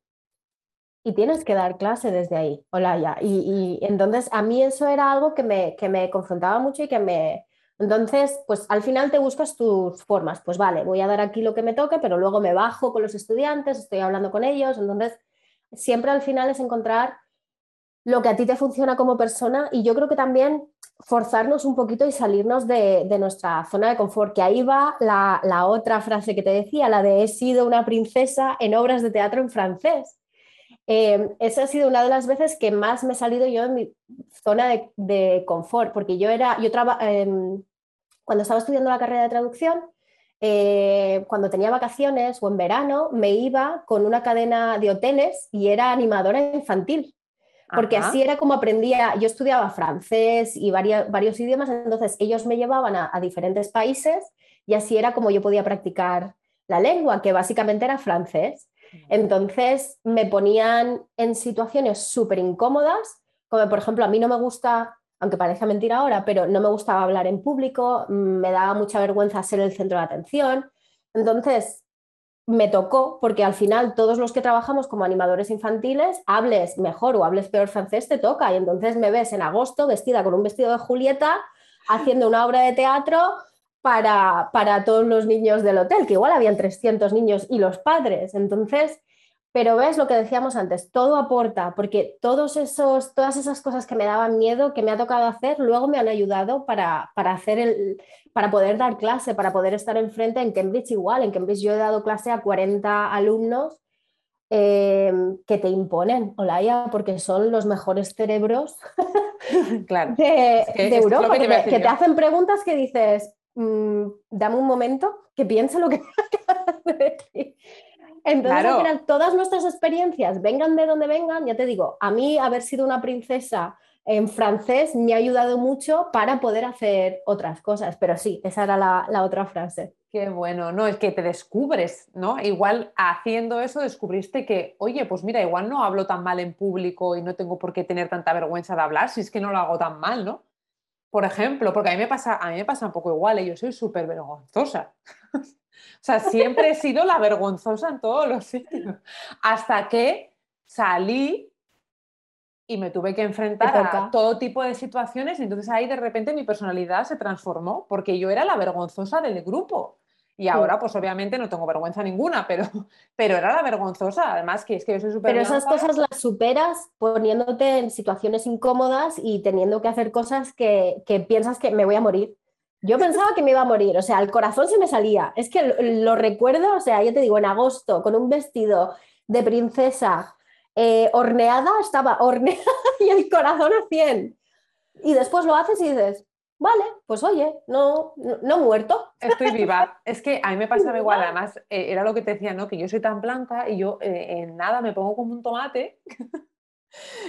Y tienes que dar clase desde ahí. Hola, ya. Y, entonces a mí eso era algo que me, que me confrontaba mucho y que me... Entonces, pues al final te buscas tus formas. Pues vale, voy a dar aquí lo que me toque, pero luego me bajo con los estudiantes, estoy hablando con ellos. Entonces, siempre al final es encontrar lo que a ti te funciona como persona y yo creo que también forzarnos un poquito y salirnos de, nuestra zona de confort, que ahí va la, otra frase que te decía, la de he sido una princesa en obras de teatro en francés. Eh, esa ha sido una de las veces que más me he salido yo en mi zona de, confort, porque yo era, yo em, cuando estaba estudiando la carrera de traducción, eh, cuando tenía vacaciones o en verano, me iba con una cadena de hoteles y era animadora infantil porque así era como aprendía, yo estudiaba francés y varios, idiomas, entonces ellos me llevaban a, diferentes países y así era como yo podía practicar la lengua, que básicamente era francés. Entonces me ponían en situaciones súper incómodas, como por ejemplo, a mí no me gusta aunque parezca mentira ahora, pero no me gustaba hablar en público, me daba mucha vergüenza ser el centro de atención. Entonces, me tocó, porque al final todos los que trabajamos como animadores infantiles, hables mejor o hables peor francés, te toca. Y entonces me ves en agosto vestida con un vestido de Julieta haciendo una obra de teatro para, para todos los niños del hotel, que igual habían 300 niños y los padres. Entonces, pero ves lo que decíamos antes, todo aporta, porque todos esos, todas esas cosas que me daban miedo, que me ha tocado hacer, luego me han ayudado para, para, hacer el, para poder dar clase, para poder estar enfrente en Cambridge igual. En Cambridge yo he dado clase a 40 alumnos eh, que te imponen, Olaya, porque son los mejores cerebros [laughs] claro. de, Europa, que, te, hacen preguntas que dices, mm, dame un momento, que piense lo que [laughs] acabas de decir. Entonces, al final, todas nuestras experiencias, vengan de donde vengan, ya te digo, a mí haber sido una princesa en francés me ha ayudado mucho para poder hacer otras cosas, pero sí, esa era la, otra frase. Qué bueno, no, es que te descubres, ¿no? Igual haciendo eso descubriste que, oye, pues mira, igual no hablo tan mal en público y no tengo por qué tener tanta vergüenza de hablar si es que no lo hago tan mal, ¿no? Por ejemplo, porque a mí me pasa, a mí me pasa un poco igual, ¿eh? yo soy súper vergonzosa. [laughs] O sea, siempre he sido la vergonzosa en todos los sitios. Hasta que salí y me tuve que enfrentar a todo tipo de situaciones y entonces ahí de repente mi personalidad se transformó porque yo era la vergonzosa del grupo. Y ahora, pues obviamente no tengo vergüenza ninguna, pero, [laughs] pero era la vergonzosa. Además, que es que yo soy súper. Pero esas cosas las superas poniéndote en situaciones incómodas y teniendo que hacer cosas que, que piensas que me voy a morir. Yo pensaba que me iba a morir, o sea, el corazón se me salía. Es que lo, recuerdo, o sea, yo te digo, en agosto, con un vestido de princesa eh, horneada, estaba horneada [laughs] y el corazón a 100. Y después lo haces y dices, vale, pues oye, no, no, muerto. Estoy [laughs] viva. Es que a mí me pasaba igual, además, eh, era lo que te decía, ¿no? Que yo soy tan blanca y yo eh, en nada me pongo como un tomate. [laughs]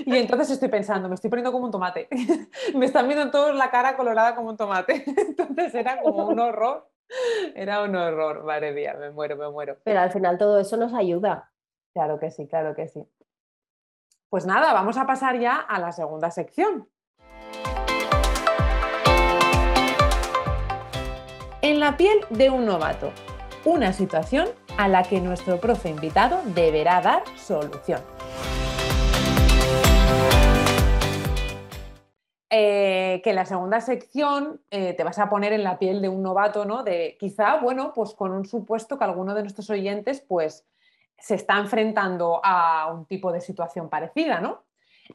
Y entonces estoy pensando, me estoy poniendo como un tomate. [laughs] me están viendo todos la cara colorada como un tomate. Entonces era como un horror. Era un horror, madre mía, me muero, me muero. Pero al final todo eso nos ayuda. Claro que sí, claro que sí. Pues nada, vamos a pasar ya a la segunda sección. En la piel de un novato, una situación a la que nuestro profe invitado deberá dar solución. Eh, que en la segunda sección eh, te vas a poner en la piel de un novato, ¿no? De quizá, bueno, pues con un supuesto que alguno de nuestros oyentes, pues se está enfrentando a un tipo de situación parecida, ¿no?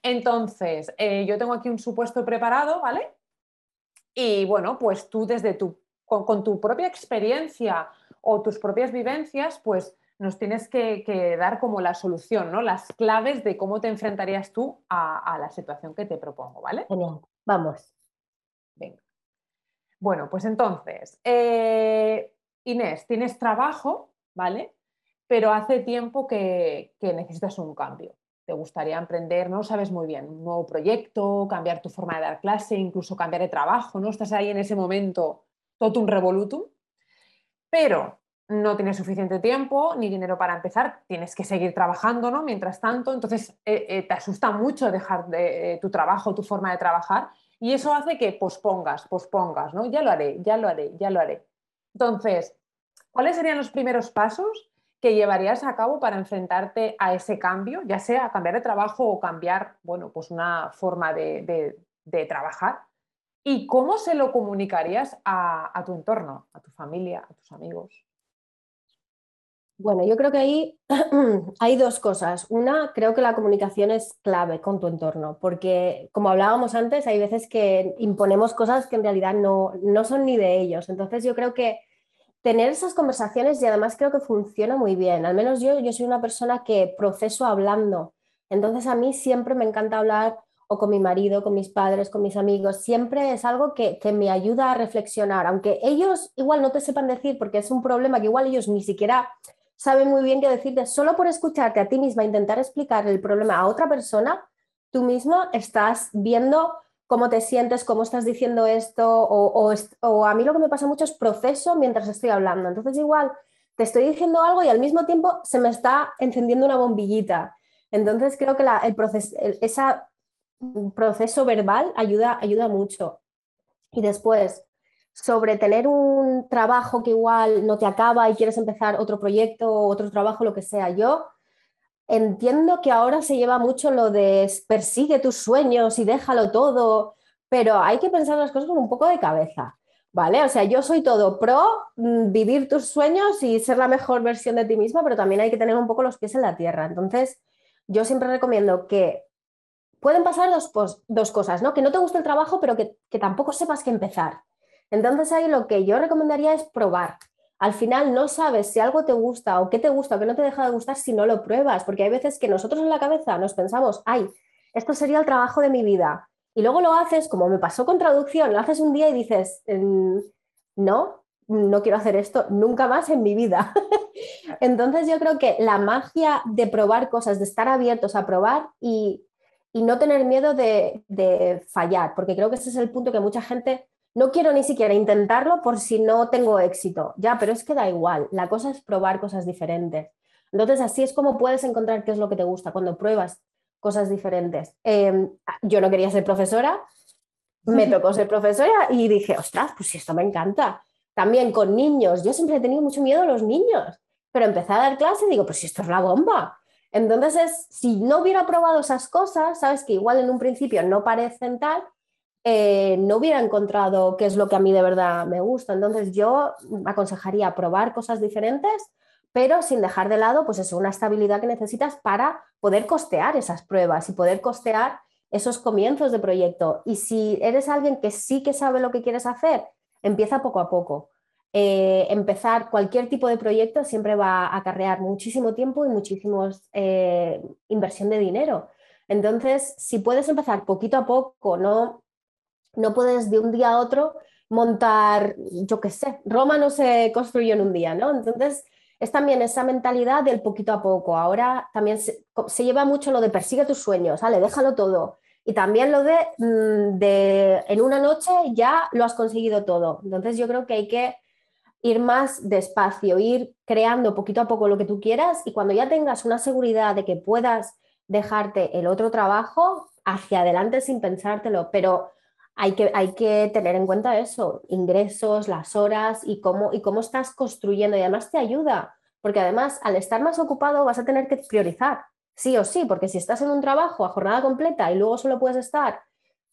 Entonces, eh, yo tengo aquí un supuesto preparado, ¿vale? Y bueno, pues tú desde tu, con, tu propia experiencia o tus propias vivencias, pues nos tienes que, dar como la solución, ¿no? Las claves de cómo te enfrentarías tú a, la situación que te propongo, ¿vale? Genial, vamos. Venga. Bueno, pues entonces, eh, Inés, tienes trabajo, ¿vale? Pero hace tiempo que, que, necesitas un cambio. Te gustaría emprender, no sabes muy bien, un nuevo proyecto, cambiar tu forma de dar clase, incluso cambiar de trabajo, ¿no? Estás ahí en ese momento, todo un revolutum. Pero no tienes suficiente tiempo ni dinero para empezar, tienes que seguir trabajando, ¿no? Mientras tanto, entonces eh, eh, te asusta mucho dejar de, eh, tu trabajo, tu forma de trabajar, y eso hace que pospongas, pospongas, ¿no? Ya lo haré, ya lo haré, ya lo haré. Entonces, ¿cuáles serían los primeros pasos que llevarías a cabo para enfrentarte a ese cambio, ya sea cambiar de trabajo o cambiar, bueno, pues una forma de, trabajar? ¿Y cómo se lo comunicarías a tu entorno, a tu familia, a tus amigos? Bueno, yo creo que ahí [clears throat] hay dos cosas. Una, creo que la comunicación es clave con tu entorno, porque como hablábamos antes, hay veces que imponemos cosas que en realidad no, no son ni de ellos. Entonces yo creo que tener esas conversaciones y además creo que funciona muy bien. Al menos yo, yo soy una persona que proceso hablando. Entonces a mí siempre me encanta hablar o con mi marido, con mis padres, con mis amigos. Siempre es algo que, que me ayuda a reflexionar, aunque ellos igual no te sepan decir porque es un problema que igual ellos ni siquiera sabe muy bien qué decirte. Solo por escucharte a ti misma intentar explicar el problema a otra persona, tú mismo estás viendo cómo te sientes, cómo estás diciendo esto, o, o, a mí lo que me pasa mucho es proceso mientras estoy hablando. Entonces igual te estoy diciendo algo y al mismo tiempo se me está encendiendo una bombillita. Entonces creo que el proceso, esa proceso verbal ayuda, ayuda mucho. Y después, sobre tener un trabajo que igual no te acaba y quieres empezar otro proyecto, otro trabajo, lo que sea. Yo entiendo que ahora se lleva mucho lo de persigue tus sueños y déjalo todo, pero hay que pensar las cosas con un poco de cabeza. ¿Vale? O sea, yo soy todo pro mm, vivir tus sueños y ser la mejor versión de ti misma, pero también hay que tener un poco los pies en la tierra. Entonces, yo siempre recomiendo que pueden pasar dos, cosas, ¿no? Que no te guste el trabajo, pero que, que tampoco sepas qué empezar. Entonces ahí lo que yo recomendaría es probar. Al final no sabes si algo te gusta o qué te gusta o qué no te deja de gustar si no lo pruebas, porque hay veces que nosotros en la cabeza nos pensamos, ay, esto sería el trabajo de mi vida. Y luego lo haces, como me pasó con traducción, lo haces un día y dices, mm, no, no quiero hacer esto nunca más en mi vida. [laughs] Entonces yo creo que la magia de probar cosas, de estar abiertos a probar y, no tener miedo de, de, fallar, porque creo que ese es el punto que mucha gente no quiero ni siquiera intentarlo por si no tengo éxito. Ya, pero es que da igual, la cosa es probar cosas diferentes. Entonces así es como puedes encontrar qué es lo que te gusta cuando pruebas cosas diferentes. Em, yo no quería ser profesora, me tocó ser profesora y dije, ostras, pues si esto me encanta también con niños. Yo siempre he tenido mucho miedo a los niños, pero empecé a dar clase y digo, pues esto es la bomba. Entonces, si no hubiera probado esas cosas, sabes que igual en un principio no parecen tal, eh, no hubiera encontrado qué es lo que a mí de verdad me gusta. Entonces, yo aconsejaría probar cosas diferentes, pero sin dejar de lado, pues eso, una estabilidad que necesitas para poder costear esas pruebas y poder costear esos comienzos de proyecto. Y si eres alguien que sí que sabe lo que quieres hacer empieza poco a poco. Eh, empezar cualquier tipo de proyecto siempre va a acarrear muchísimo tiempo y muchísimos eh, inversión de dinero. Entonces, si puedes empezar poquito a poco, no, no puedes de un día a otro montar, yo qué sé, Roma no se construyó en un día, ¿no? Entonces, es también esa mentalidad del poquito a poco. Ahora también se, lleva mucho lo de persigue tus sueños, ¿vale? Déjalo todo. Y también lo mm, de, en una noche ya lo has conseguido todo. Entonces yo creo que hay que ir más despacio, ir creando poquito a poco lo que tú quieras y cuando ya tengas una seguridad de que puedas dejarte el otro trabajo hacia adelante sin pensártelo, pero hay que, hay que tener en cuenta eso, ingresos, las horas y cómo, y cómo estás construyendo. Y además te ayuda, porque además al estar más ocupado vas a tener que priorizar sí o sí, porque si estás en un trabajo a jornada completa y luego solo puedes estar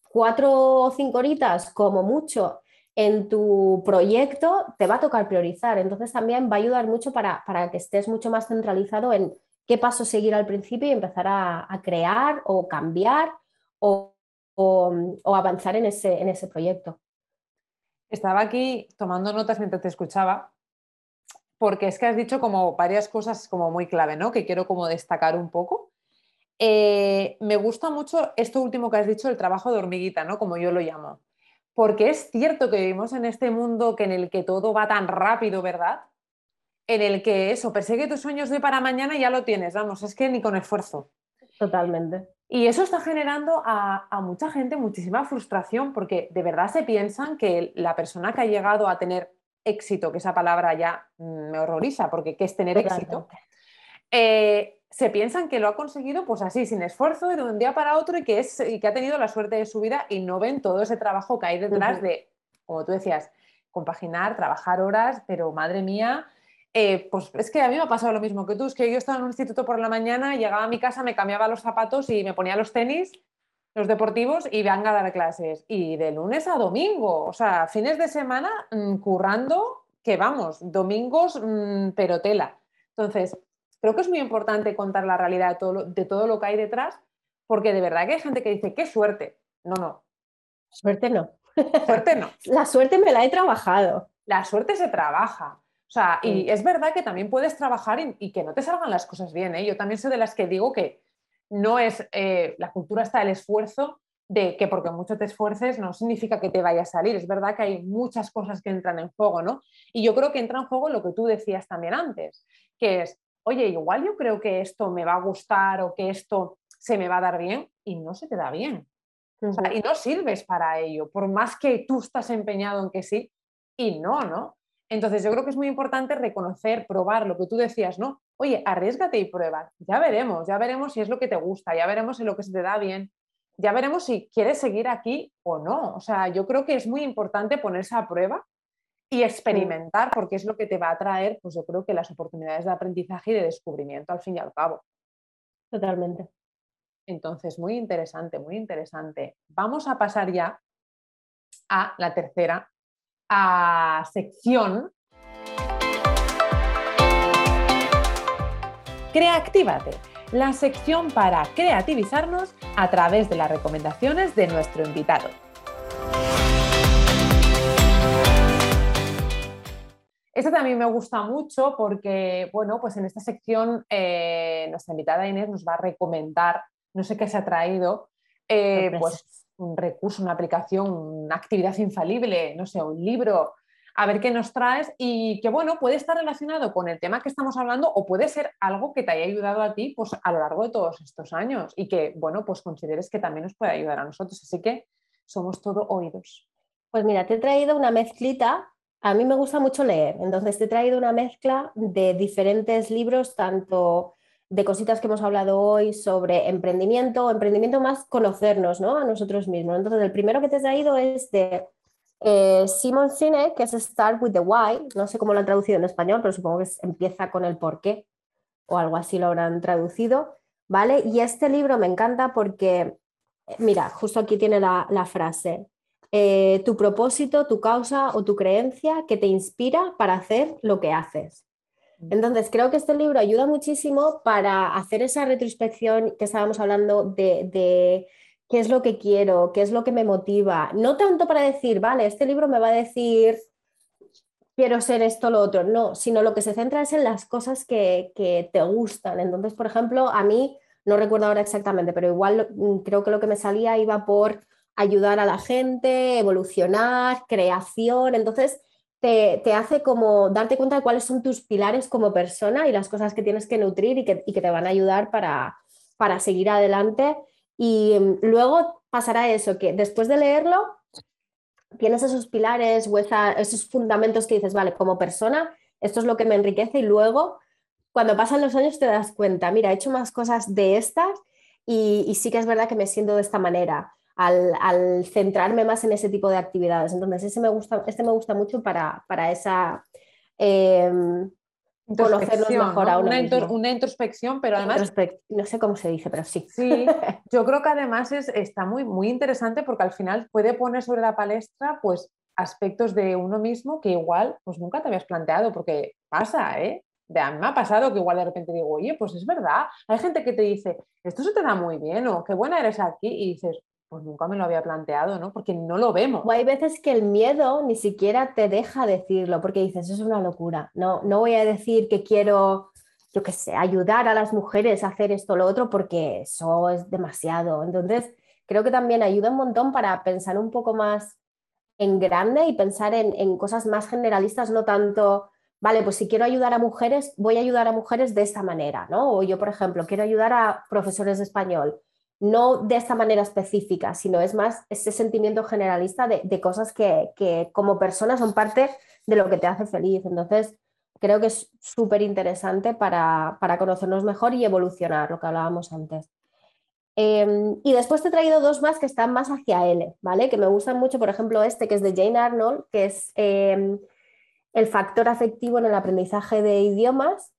cuatro o cinco horitas como mucho en tu proyecto, te va a tocar priorizar. Entonces también va a ayudar mucho para, que estés mucho más centralizado en qué paso seguir al principio y empezar a, crear o cambiar o, avanzar en ese, en ese proyecto. Estaba aquí tomando notas mientras te escuchaba porque es que has dicho como varias cosas como muy clave, ¿no? Que quiero como destacar un poco. Eh, me gusta mucho esto último que has dicho, el trabajo de hormiguita, ¿no? Como yo lo llamo. Porque es cierto que vivimos en este mundo que en el que todo va tan rápido, ¿verdad? En el que eso, persigue tus sueños de para mañana y ya lo tienes, vamos, es que ni con esfuerzo. Totalmente. Y eso está generando a, a, mucha gente muchísima frustración porque de verdad se piensan que la persona que ha llegado a tener éxito, que esa palabra ya mm, me horroriza, porque ¿qué es tener éxito? Eh, se piensan que lo ha conseguido pues así, sin esfuerzo, de un día para otro y que, es, y que ha tenido la suerte de su vida y no ven todo ese trabajo que hay detrás de, como tú decías, compaginar, trabajar horas, pero madre mía, eh, pues es que a mí me ha pasado lo mismo que tú, es que yo estaba en un instituto por la mañana, llegaba a mi casa, me cambiaba los zapatos y me ponía los tenis los deportivos y venga a dar clases. Y de lunes a domingo, o sea, fines de semana mm, currando, que vamos, domingos, mm, pero tela. Entonces, creo que es muy importante contar la realidad de todo, lo, de todo lo que hay detrás, porque de verdad que hay gente que dice, qué suerte. No, no. Suerte no. Suerte no. [laughs] la suerte me la he trabajado. La suerte se trabaja. O sea, y es verdad que también puedes trabajar y, y, que no te salgan las cosas bien. ¿eh? Yo también soy de las que digo que no es, eh, la cultura está el esfuerzo de que porque mucho te esfuerces no significa que te vaya a salir. Es verdad que hay muchas cosas que entran en juego, ¿no? Y yo creo que entra en juego lo que tú decías también antes, que es, oye, igual yo creo que esto me va a gustar o que esto se me va a dar bien y no se te da bien. y no sirves para ello, por más que tú estás empeñado en que sí y no, ¿no? Entonces yo creo que es muy importante reconocer, probar lo que tú decías, ¿no? Oye, arriesgate y prueba. Ya veremos, ya veremos si es lo que te gusta, ya veremos si lo que se te da bien. ya veremos si quieres seguir aquí o no. O sea, yo creo que es muy importante ponerse a prueba y experimentar, porque es lo que te va a traer, pues yo creo que las oportunidades de aprendizaje y de descubrimiento al fin y al cabo. Totalmente. Entonces, muy interesante, muy interesante. Vamos a pasar ya a la tercera a sección. Creatívate, la sección para creativizarnos a través de las recomendaciones de nuestro invitado. Esta también me gusta mucho porque, bueno, pues en esta sección eh, nuestra invitada Inés nos va a recomendar, no sé qué se ha traído, eh, pues un recurso, una aplicación, una actividad infalible, no sé, un libro, a ver qué nos traes y que, bueno, puede estar relacionado con el tema que estamos hablando o puede ser algo que te haya ayudado a ti pues, a lo largo de todos estos años y que, bueno, pues consideres que también nos puede ayudar a nosotros. Así que somos todo oídos. Pues mira, te he traído una mezclita a mí me gusta mucho leer, entonces te he traído una mezcla de diferentes libros, tanto de cositas que hemos hablado hoy sobre emprendimiento, emprendimiento más conocernos ¿no? a nosotros mismos. Entonces, el primero que te he traído es de eh, Simon Sinek, que es Start with the Why, no sé cómo lo han traducido en español, pero supongo que empieza con el por qué o algo así lo habrán traducido, ¿vale? Y este libro me encanta porque, mira, justo aquí tiene la, la frase, eh, tu propósito, tu causa o tu creencia que te inspira para hacer lo que haces. Mm. Entonces, creo que este libro ayuda muchísimo para hacer esa retrospección que estábamos hablando de, qué es lo que quiero, qué es lo que me motiva. No tanto para decir, vale, este libro me va a decir, quiero ser esto o lo otro, no, sino lo que se centra es en las cosas que, que te gustan. Entonces, por ejemplo, a mí, no recuerdo ahora exactamente, pero igual mm, creo que lo que me salía iba por ayudar a la gente, evolucionar, creación. Entonces, te, hace como darte cuenta de cuáles son tus pilares como persona y las cosas que tienes que nutrir y que, te van a ayudar para, para seguir adelante. Y mm, luego pasará eso, que después de leerlo, tienes esos pilares o esos fundamentos que dices, vale, como persona, esto es lo que me enriquece y luego, cuando pasan los años, te das cuenta, mira, he hecho más cosas de estas y, y sí que es verdad que me siento de esta manera al, centrarme más en ese tipo de actividades. Entonces, ese me gusta, este me gusta mucho para, para esa... Eh, conocernos mejor a una, una, introspección, pero además... no sé cómo se dice, pero sí. Sí, yo creo que además es, está muy, muy interesante porque al final puede poner sobre la palestra pues aspectos de uno mismo que igual pues nunca te habías planteado, porque pasa, ¿eh? De, a mí me ha pasado que igual de repente digo, oye, pues es verdad, hay gente que te dice, esto se te da muy bien o qué buena eres aquí y dices, pues nunca me lo había planteado, ¿no? Porque no lo vemos. O hay veces que el miedo ni siquiera te deja decirlo, porque dices, eso es una locura. No, no voy a decir que quiero, yo qué sé, ayudar a las mujeres a hacer esto o lo otro, porque eso es demasiado. Entonces, creo que también ayuda un montón para pensar un poco más en grande y pensar en, en cosas más generalistas, no tanto vale, pues si quiero ayudar a mujeres, voy a ayudar a mujeres de esta manera, ¿no? O yo, por ejemplo, quiero ayudar a profesores de español no de esta manera específica, sino es más ese sentimiento generalista de, cosas que, como persona son parte de lo que te hace feliz. Entonces, creo que es súper interesante para, conocernos mejor y evolucionar, lo que hablábamos antes. Em, y después te he traído dos más que están más hacia L, ¿vale? Que me gustan mucho, por ejemplo, este que es de Jane Arnold, que es em, el factor afectivo en el aprendizaje de idiomas.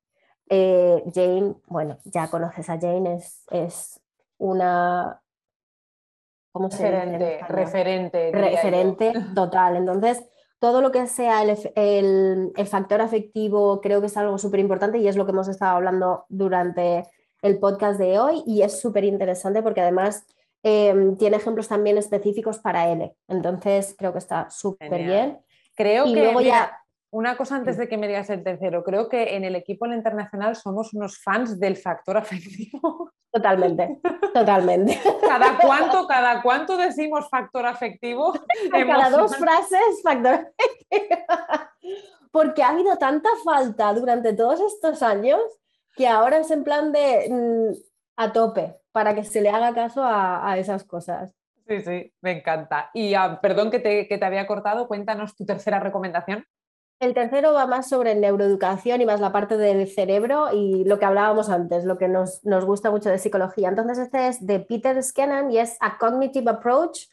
Eh, Jane, bueno, ya conoces a Jane, es una ¿cómo se referente, referente, referente [laughs] total. Entonces, todo lo que sea el, factor afectivo creo que es algo súper importante y es lo que hemos estado hablando durante el podcast de hoy y es súper interesante porque además em, tiene ejemplos también específicos para él. Entonces, creo que está súper bien. Creo que luego ya una cosa antes de que me digas el tercero, creo que en el equipo internacional somos unos fans del factor [laughs] afectivo. Totalmente, totalmente. [laughs] ¿Cada cuánto, cada cuánto decimos factor afectivo? [laughs] Cada dos frases, factor afectivo. Porque ha habido tanta falta durante todos estos años que ahora es en plan de mm, a tope para que se le haga caso a, esas cosas. Sí, sí, me encanta. Y ah, perdón que te, que te había cortado, cuéntanos tu tercera recomendación. El tercero va más sobre neuroeducación y más la parte del cerebro y lo que hablábamos antes, lo que nos, nos gusta mucho de psicología. Entonces, este es de Peter Scannon y es A Cognitive Approach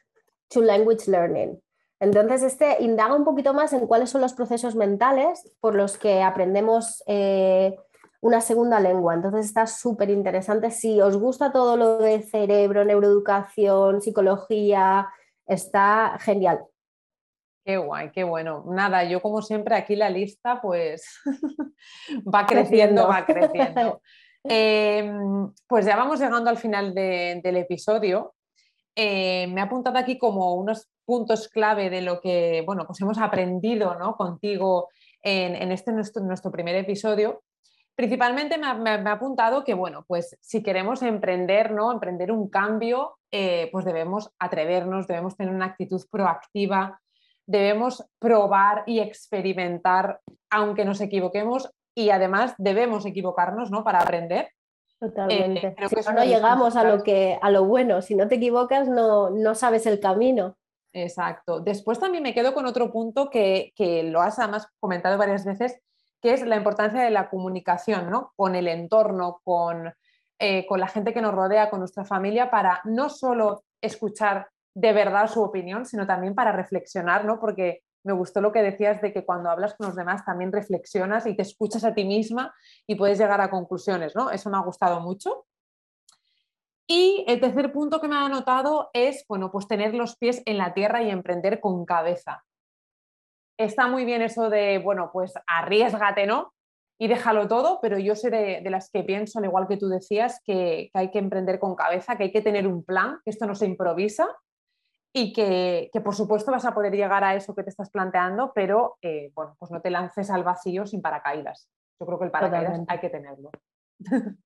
to Language Learning. Entonces, este indaga un poquito más en cuáles son los procesos mentales por los que aprendemos eh, una segunda lengua. Entonces, está súper interesante. Si os gusta todo lo de cerebro, neuroeducación, psicología, está genial. Qué guay, qué bueno. Nada, yo como siempre aquí la lista pues [laughs] va creciendo, va creciendo. [laughs] Em, pues ya vamos llegando al final del episodio. Eh, me ha apuntado aquí como unos puntos clave de lo que bueno, pues hemos aprendido ¿no? contigo en, este nuestro, nuestro, primer episodio. Principalmente me ha, apuntado que, bueno, pues si queremos emprender, ¿no? Emprender un cambio, eh, pues debemos atrevernos, debemos tener una actitud proactiva, debemos probar y experimentar aunque nos equivoquemos y además debemos equivocarnos ¿no? para aprender. Totalmente. Eh, si no, llegamos a lo, que, a lo bueno, si no te equivocas no, no sabes el camino. Exacto. Después también me quedo con otro punto que, que, lo has además comentado varias veces, que es la importancia de la comunicación ¿no? con el entorno, con, eh, con la gente que nos rodea, con nuestra familia, para no solo escuchar de verdad su opinión, sino también para reflexionar, ¿no? Porque me gustó lo que decías de que cuando hablas con los demás también reflexionas y te escuchas a ti misma y puedes llegar a conclusiones, ¿no? Eso me ha gustado mucho. Y el tercer punto que me ha anotado es, bueno, pues tener los pies en la tierra y emprender con cabeza. Está muy bien eso de, bueno, pues arriesgate, ¿no? Y déjalo todo, pero yo soy de, las que pienso, al igual que tú decías, que, que hay que emprender con cabeza, que hay que tener un plan, que esto no se improvisa y que, por supuesto vas a poder llegar a eso que te estás planteando, pero eh, bueno, pues no te lances al vacío sin paracaídas. Yo creo que el paracaídas hay que tenerlo. [laughs]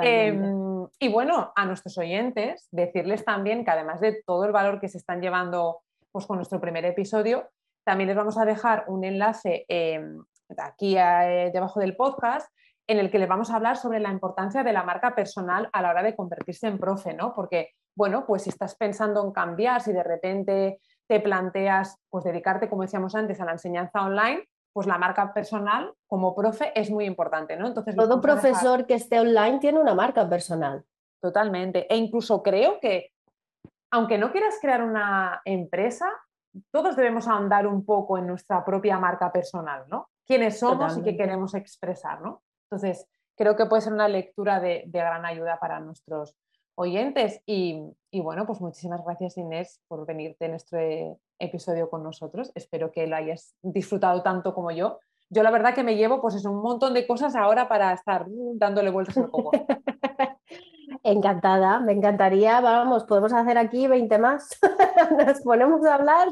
Em, y bueno, a nuestros oyentes, decirles también que además de todo el valor que se están llevando pues, con nuestro primer episodio, también les vamos a dejar un enlace em, aquí eh, debajo del podcast en el que les vamos a hablar sobre la importancia de la marca personal a la hora de convertirse en profe, ¿no? Porque bueno, pues si estás pensando en cambiar, si de repente te planteas pues dedicarte, como decíamos antes, a la enseñanza online, pues la marca personal como profe es muy importante, ¿no? Entonces, todo profesor que esté online tiene una marca personal. Totalmente. E incluso creo que, aunque no quieras crear una empresa, todos debemos ahondar un poco en nuestra propia marca personal, ¿no? Quiénes somos y qué queremos expresar, ¿no? Entonces, creo que puede ser una lectura de gran ayuda para nuestros oyentes. Y, bueno, pues muchísimas gracias Inés por venirte en este episodio con nosotros. Espero que lo hayas disfrutado tanto como yo. Yo la verdad que me llevo pues es un montón de cosas ahora para estar dándole vueltas al coco. [laughs] Encantada, me encantaría, vamos, podemos hacer aquí 20 más. [laughs] Nos ponemos a hablar.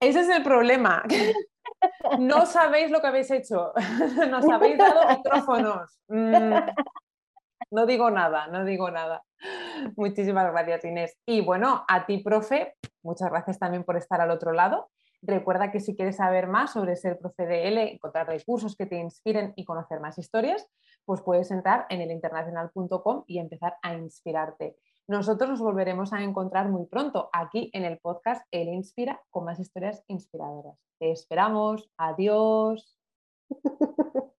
Ese es el problema. [laughs] No sabéis lo que habéis hecho. [laughs] Nos habéis dado micrófonos. Mm. No digo nada, no digo nada. Muchísimas gracias, Inés. Y bueno, a ti, profe, muchas gracias también por estar al otro lado. Recuerda que si quieres saber más sobre ser profe de L, encontrar recursos que te inspiren y conocer más historias, pues puedes entrar en elinternacional.com y empezar a inspirarte. Nosotros nos volveremos a encontrar muy pronto aquí en el podcast El Inspira con más historias inspiradoras. Te esperamos. Adiós. [laughs]